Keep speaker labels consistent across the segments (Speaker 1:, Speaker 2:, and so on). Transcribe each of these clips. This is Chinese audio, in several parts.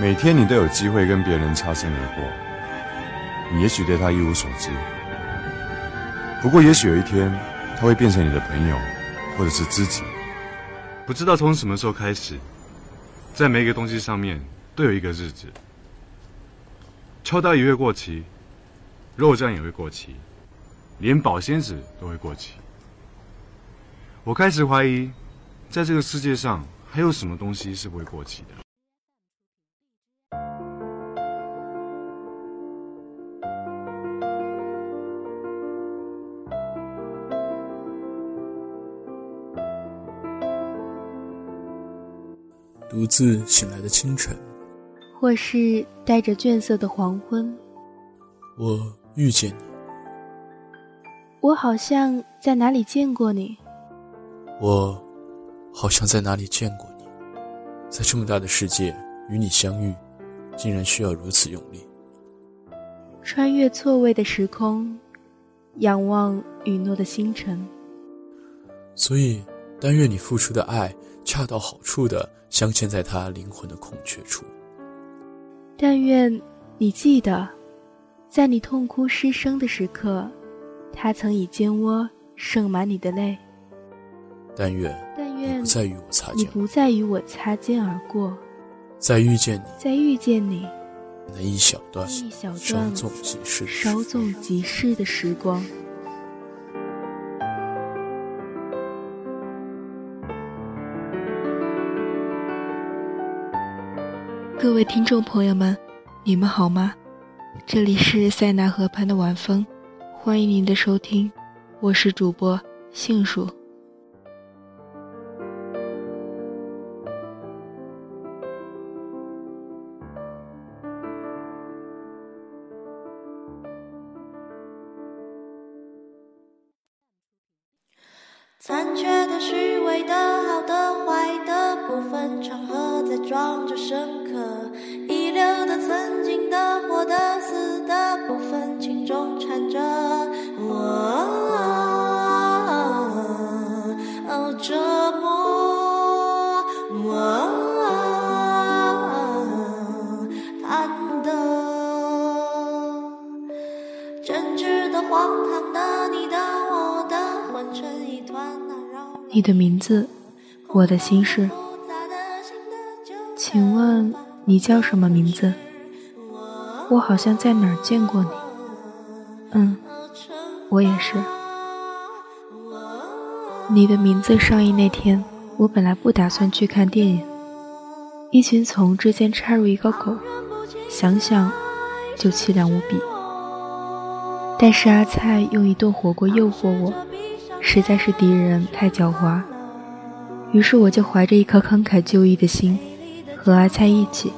Speaker 1: 每天你都有机会跟别人擦身而过，你也许对他一无所知。不过，也许有一天，他会变成你的朋友，或者是知己。不知道从什么时候开始，在每一个东西上面都有一个日子。秋刀鱼会过期，肉酱也会过期，连保鲜纸都会过期。我开始怀疑，在这个世界上还有什么东西是不会过期的。
Speaker 2: 独自醒来的清晨，
Speaker 3: 或是带着倦色的黄昏，
Speaker 2: 我遇见你。
Speaker 3: 我好像在哪里见过你。
Speaker 2: 我好像在哪里见过你。在这么大的世界，与你相遇，竟然需要如此用力。
Speaker 3: 穿越错位的时空，仰望陨落的星辰。
Speaker 2: 所以，但愿你付出的爱恰到好处的。镶嵌在他灵魂的空缺处。
Speaker 3: 但愿你记得，在你痛哭失声的时刻，他曾以肩窝盛满你的泪。
Speaker 2: 但愿，
Speaker 3: 但愿
Speaker 2: 不再与我擦肩，
Speaker 3: 你不再与我擦肩而过。
Speaker 2: 再遇见你，
Speaker 3: 再遇见你，
Speaker 2: 那一小段，
Speaker 3: 一小
Speaker 2: 稍纵即逝，
Speaker 3: 稍纵即逝的时光。各位听众朋友们，你们好吗？这里是塞纳河畔的晚风，欢迎您的收听，我是主播杏树。
Speaker 4: 残缺的、虚伪的、好的、坏的不分，场合在装着深刻；你的
Speaker 3: 名字，我的心事。请问你叫什么名字？我好像在哪儿见过你。嗯，我也是。你的名字上映那天，我本来不打算去看电影。一群从之间插入一个狗，想想就凄凉无比。但是阿菜用一顿火锅诱惑我。实在是敌人太狡猾，于是我就怀着一颗慷慨就义的心，和阿菜一起，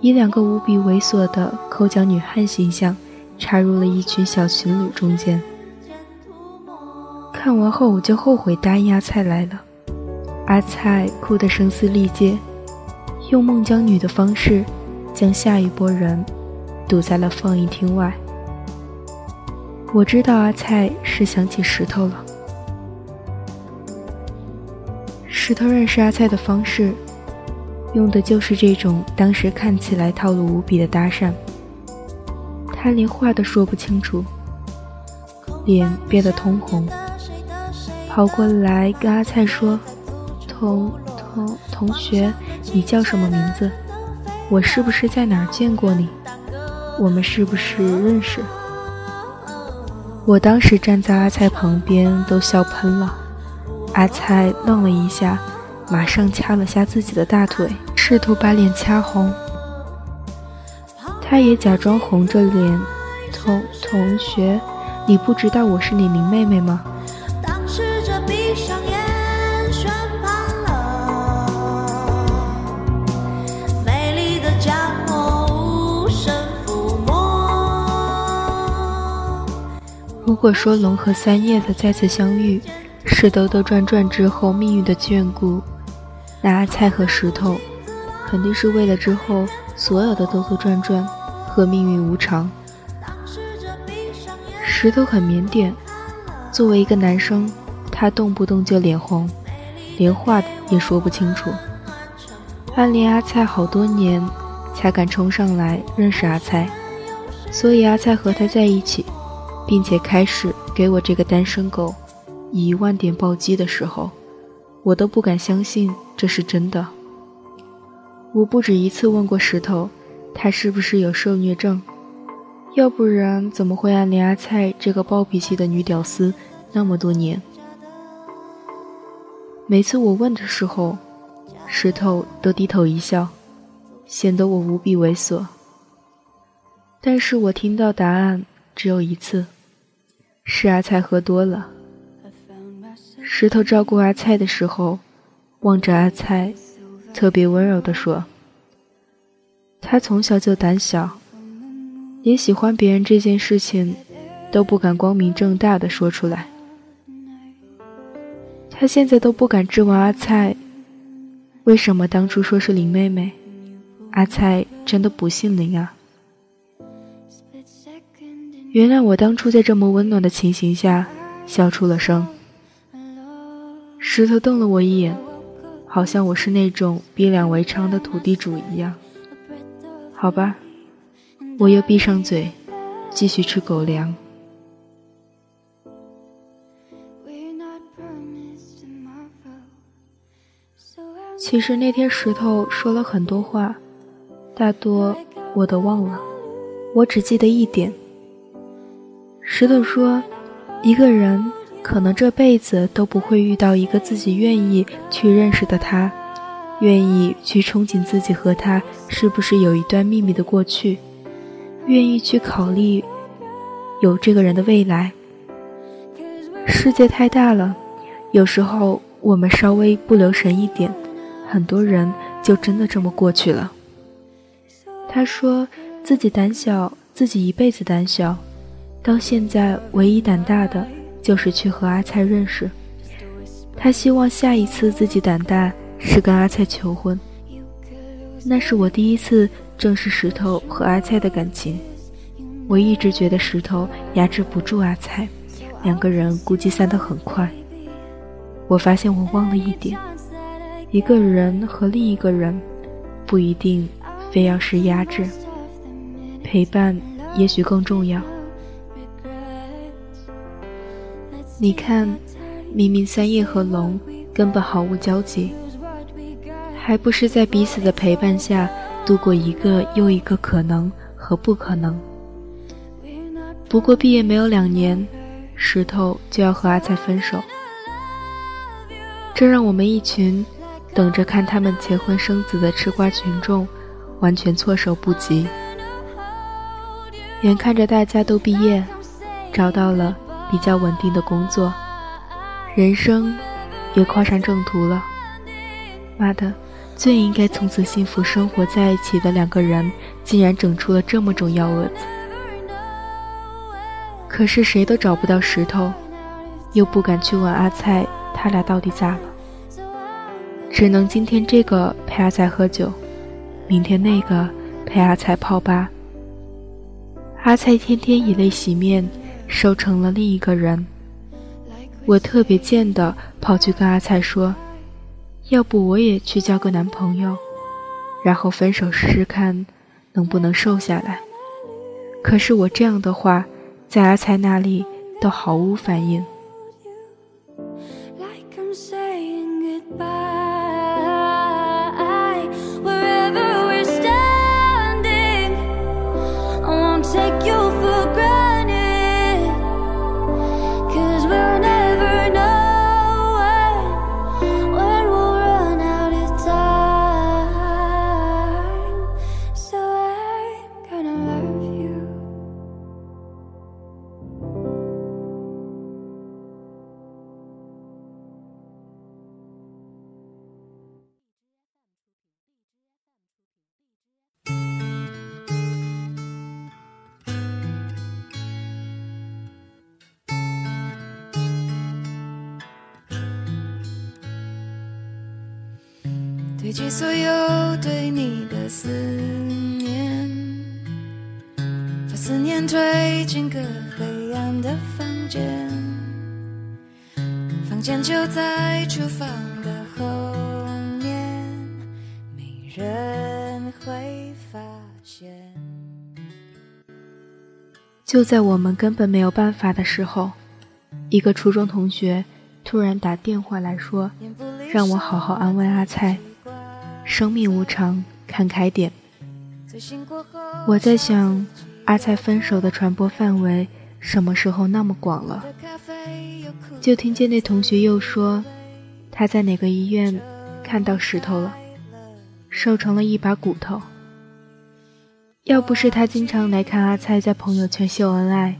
Speaker 3: 以两个无比猥琐的抠脚女汉形象，插入了一群小情侣中间。看完后我就后悔答应阿菜来了，阿菜哭得声嘶力竭，用孟姜女的方式，将下一波人堵在了放映厅外。我知道阿菜是想起石头了。石头认识阿菜的方式，用的就是这种当时看起来套路无比的搭讪。他连话都说不清楚，脸憋得通红，跑过来跟阿菜说：“同同同学，你叫什么名字？我是不是在哪儿见过你？我们是不是认识？”我当时站在阿菜旁边，都笑喷了。阿菜愣了一下，马上掐了下自己的大腿，试图把脸掐红。他也假装红着脸：“同同学，你不知道我是你林妹妹吗？”如果说龙和三叶的再次相遇是兜兜转转之后命运的眷顾，那阿菜和石头肯定是为了之后所有的兜兜转转和命运无常。石头很腼腆，作为一个男生，他动不动就脸红，连话也说不清楚。暗恋阿菜好多年，才敢冲上来认识阿菜，所以阿菜和他在一起，并且开始给我这个单身狗以一万点暴击的时候，我都不敢相信这是真的。我不止一次问过石头，他是不是有受虐症？要不然怎么会暗恋阿菜这个暴脾气的女屌丝那么多年？每次我问的时候，石头都低头一笑，显得我无比猥琐。但是我听到答案只有一次，是阿菜喝多了。石头照顾阿菜的时候，望着阿菜，特别温柔地说：“他从小就胆小，连喜欢别人这件事情，都不敢光明正大的说出来。”他现在都不敢质问阿菜，为什么当初说是林妹妹？阿菜真的不姓林啊！原谅我当初在这么温暖的情形下笑出了声。石头瞪了我一眼，好像我是那种逼良为娼的土地主一样。好吧，我又闭上嘴，继续吃狗粮。其实那天石头说了很多话，大多我都忘了，我只记得一点。石头说，一个人可能这辈子都不会遇到一个自己愿意去认识的他，愿意去憧憬自己和他是不是有一段秘密的过去，愿意去考虑有这个人的未来。世界太大了，有时候我们稍微不留神一点。很多人就真的这么过去了。他说自己胆小，自己一辈子胆小，到现在唯一胆大的就是去和阿菜认识。他希望下一次自己胆大是跟阿菜求婚。那是我第一次正视石头和阿菜的感情。我一直觉得石头压制不住阿菜，两个人估计散得很快。我发现我忘了一点。一个人和另一个人，不一定非要是压制，陪伴也许更重要。你看，明明三叶和龙根本毫无交集，还不是在彼此的陪伴下度过一个又一个可能和不可能。不过毕业没有两年，石头就要和阿菜分手，这让我们一群。等着看他们结婚生子的吃瓜群众，完全措手不及。眼看着大家都毕业，找到了比较稳定的工作，人生也跨上正途了。妈的，最应该从此幸福生活在一起的两个人，竟然整出了这么种幺蛾子。可是谁都找不到石头，又不敢去问阿菜，他俩到底咋了？只能今天这个陪阿菜喝酒，明天那个陪阿菜泡吧。阿菜天天以泪洗面，瘦成了另一个人。我特别贱的跑去跟阿菜说：“要不我也去交个男朋友，然后分手试试看能不能瘦下来。”可是我这样的话，在阿菜那里都毫无反应。堆积所有对你的思念，把思念推进个黑暗的房间，房间就在厨房的后面，没人会发现。就在我们根本没有办法的时候，一个初中同学突然打电话来说，让我好好安慰阿菜。生命无常，看开点。我在想，阿菜分手的传播范围什么时候那么广了？就听见那同学又说，他在哪个医院看到石头了，瘦成了一把骨头。要不是他经常来看阿菜在朋友圈秀恩爱，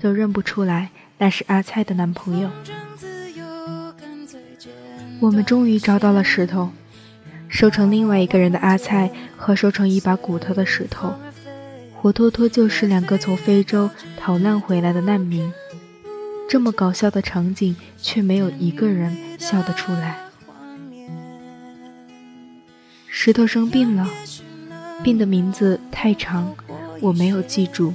Speaker 3: 都认不出来那是阿菜的男朋友。我们终于找到了石头。收成另外一个人的阿菜和收成一把骨头的石头，活脱脱就是两个从非洲逃难回来的难民。这么搞笑的场景，却没有一个人笑得出来。石头生病了，病的名字太长，我没有记住。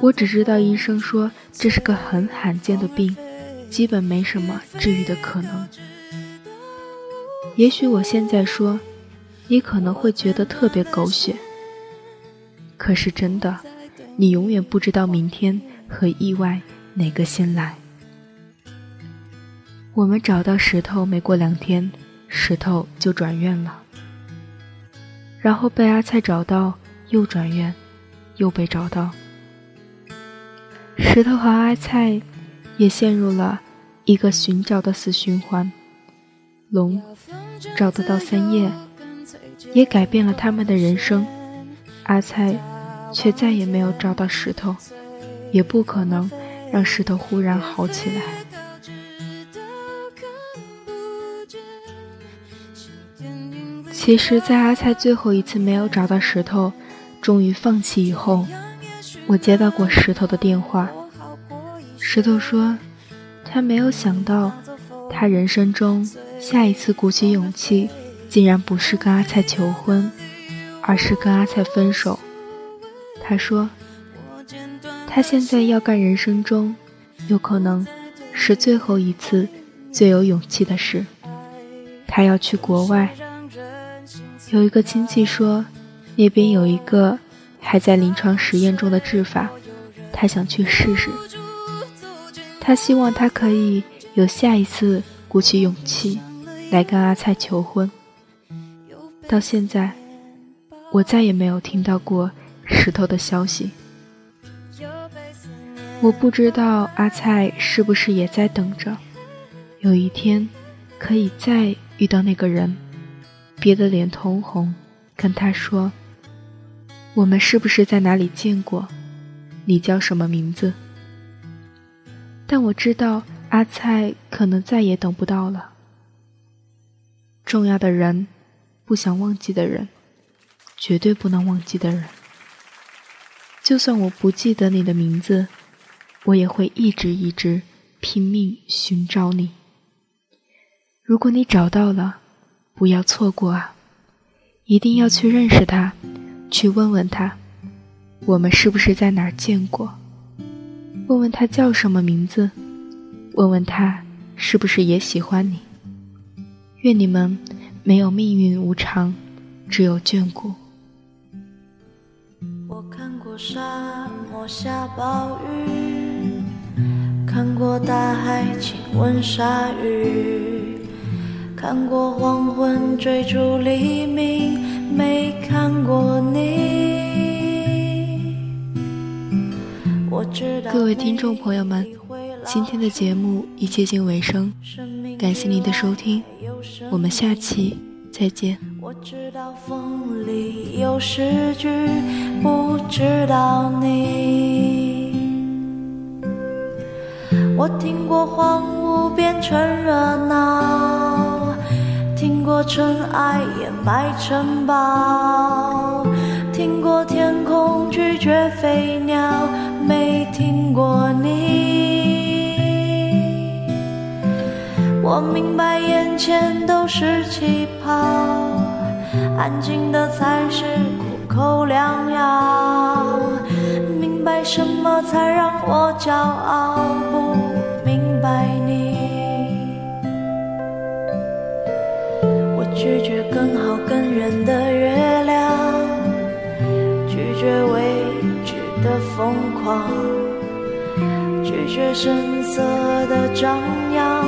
Speaker 3: 我只知道医生说这是个很罕见的病，基本没什么治愈的可能。也许我现在说，你可能会觉得特别狗血。可是真的，你永远不知道明天和意外哪个先来。我们找到石头没过两天，石头就转院了。然后被阿菜找到，又转院，又被找到。石头和阿菜也陷入了一个寻找的死循环。龙。找得到三叶，也改变了他们的人生。阿菜却再也没有找到石头，也不可能让石头忽然好起来。其实，在阿菜最后一次没有找到石头，终于放弃以后，我接到过石头的电话。石头说，他没有想到，他人生中。下一次鼓起勇气，竟然不是跟阿菜求婚，而是跟阿菜分手。他说，他现在要干人生中有可能是最后一次最有勇气的事。他要去国外，有一个亲戚说，那边有一个还在临床实验中的治法，他想去试试。他希望他可以有下一次鼓起勇气。来跟阿菜求婚，到现在，我再也没有听到过石头的消息。我不知道阿菜是不是也在等着，有一天可以再遇到那个人，憋得脸通红，跟他说：“我们是不是在哪里见过？你叫什么名字？”但我知道阿菜可能再也等不到了。重要的人，不想忘记的人，绝对不能忘记的人。就算我不记得你的名字，我也会一直一直拼命寻找你。如果你找到了，不要错过啊！一定要去认识他，去问问他，我们是不是在哪儿见过？问问他叫什么名字？问问他是不是也喜欢你？愿你们没有命运无常，只有眷顾。
Speaker 4: 我看过沙漠下暴雨，看过大海亲吻鲨鱼，看过黄昏追逐黎明，没看过你。
Speaker 3: 各位听众朋友们，今天的节目已接近尾声，感谢您的收听。我们下期再见。
Speaker 4: 我知道风里有诗句，不知道你。我听过荒芜变成热闹，听过尘埃掩埋城堡，听过天空拒绝飞鸟，没听过你。我明白眼前都是气泡，安静的才是苦口良药。明白什么才让我骄傲，不明白你。我拒绝更好更圆的月亮，拒绝未知的疯狂，拒绝声色的张扬，